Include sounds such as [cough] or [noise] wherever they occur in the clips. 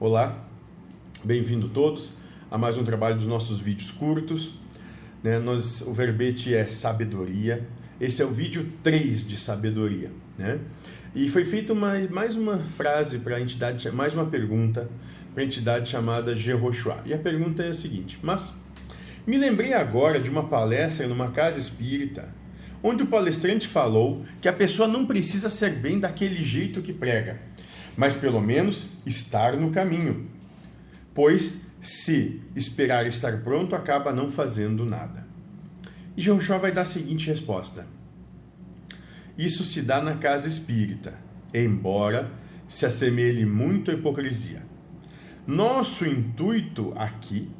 Olá, bem-vindo todos a mais um trabalho dos nossos vídeos curtos. Né? Nós, o verbete é sabedoria. Esse é o vídeo 3 de sabedoria. Né? E foi feita uma, mais uma frase para a entidade, mais uma pergunta para a entidade chamada Jehoshua. E a pergunta é a seguinte: Mas me lembrei agora de uma palestra numa casa espírita, onde o palestrante falou que a pessoa não precisa ser bem daquele jeito que prega mas pelo menos estar no caminho. Pois, se esperar estar pronto, acaba não fazendo nada. E Jehoshua vai dar a seguinte resposta: Isso se dá na casa espírita, embora se assemelhe muito à hipocrisia. Nosso intuito aqui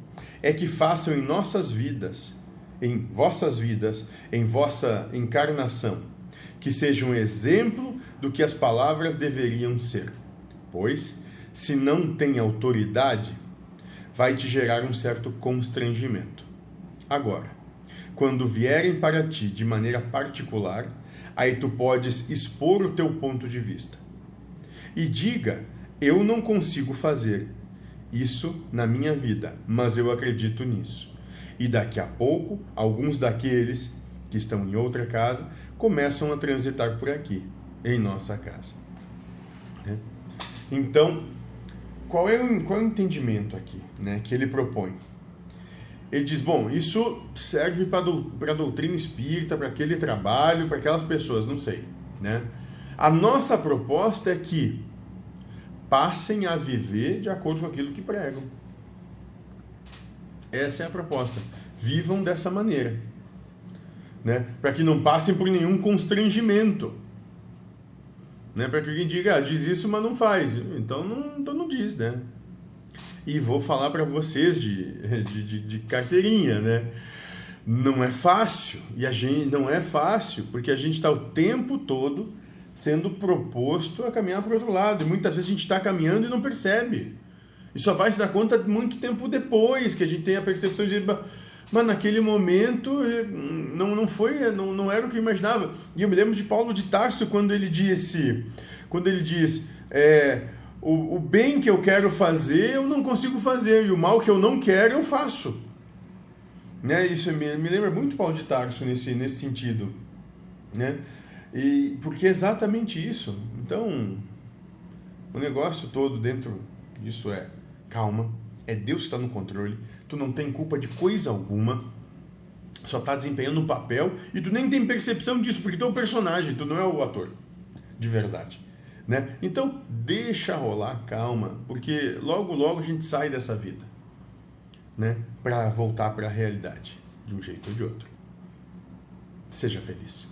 é que façam em nossas vidas, em vossas vidas, em vossa encarnação, que seja um exemplo do que as palavras deveriam ser pois, se não tem autoridade, vai te gerar um certo constrangimento. Agora, quando vierem para ti de maneira particular, aí tu podes expor o teu ponto de vista. E diga: eu não consigo fazer isso na minha vida, mas eu acredito nisso. E daqui a pouco, alguns daqueles que estão em outra casa começam a transitar por aqui, em nossa casa. Né? Então, qual é o, qual é o entendimento aqui né, que ele propõe? Ele diz: bom, isso serve para a doutrina espírita, para aquele trabalho, para aquelas pessoas, não sei. Né? A nossa proposta é que passem a viver de acordo com aquilo que pregam. Essa é a proposta. Vivam dessa maneira. Né? Para que não passem por nenhum constrangimento né? Para que alguém diga, ah, diz isso, mas não faz. Então não, então não diz, né? E vou falar para vocês de, [laughs] de, de, de, carteirinha, né? Não é fácil. E a gente não é fácil, porque a gente está o tempo todo sendo proposto a caminhar para o outro lado. E muitas vezes a gente está caminhando e não percebe. E só vai se dar conta muito tempo depois que a gente tem a percepção de mas naquele momento eh, não, não foi, eh, não, não era o que eu imaginava. E eu me lembro de Paulo de Tarso quando ele disse, quando ele diz, é, o, o bem que eu quero fazer eu não consigo fazer e o mal que eu não quero eu faço. Né? Isso me, me lembra muito Paulo de Tarso nesse, nesse sentido, né? E porque é exatamente isso. Então, o negócio todo dentro disso é calma, é Deus que está no controle tu não tem culpa de coisa alguma, só está desempenhando um papel e tu nem tem percepção disso, porque tu é o personagem, tu não é o ator de verdade. Né? Então, deixa rolar, calma, porque logo, logo a gente sai dessa vida né? para voltar para a realidade, de um jeito ou de outro. Seja feliz.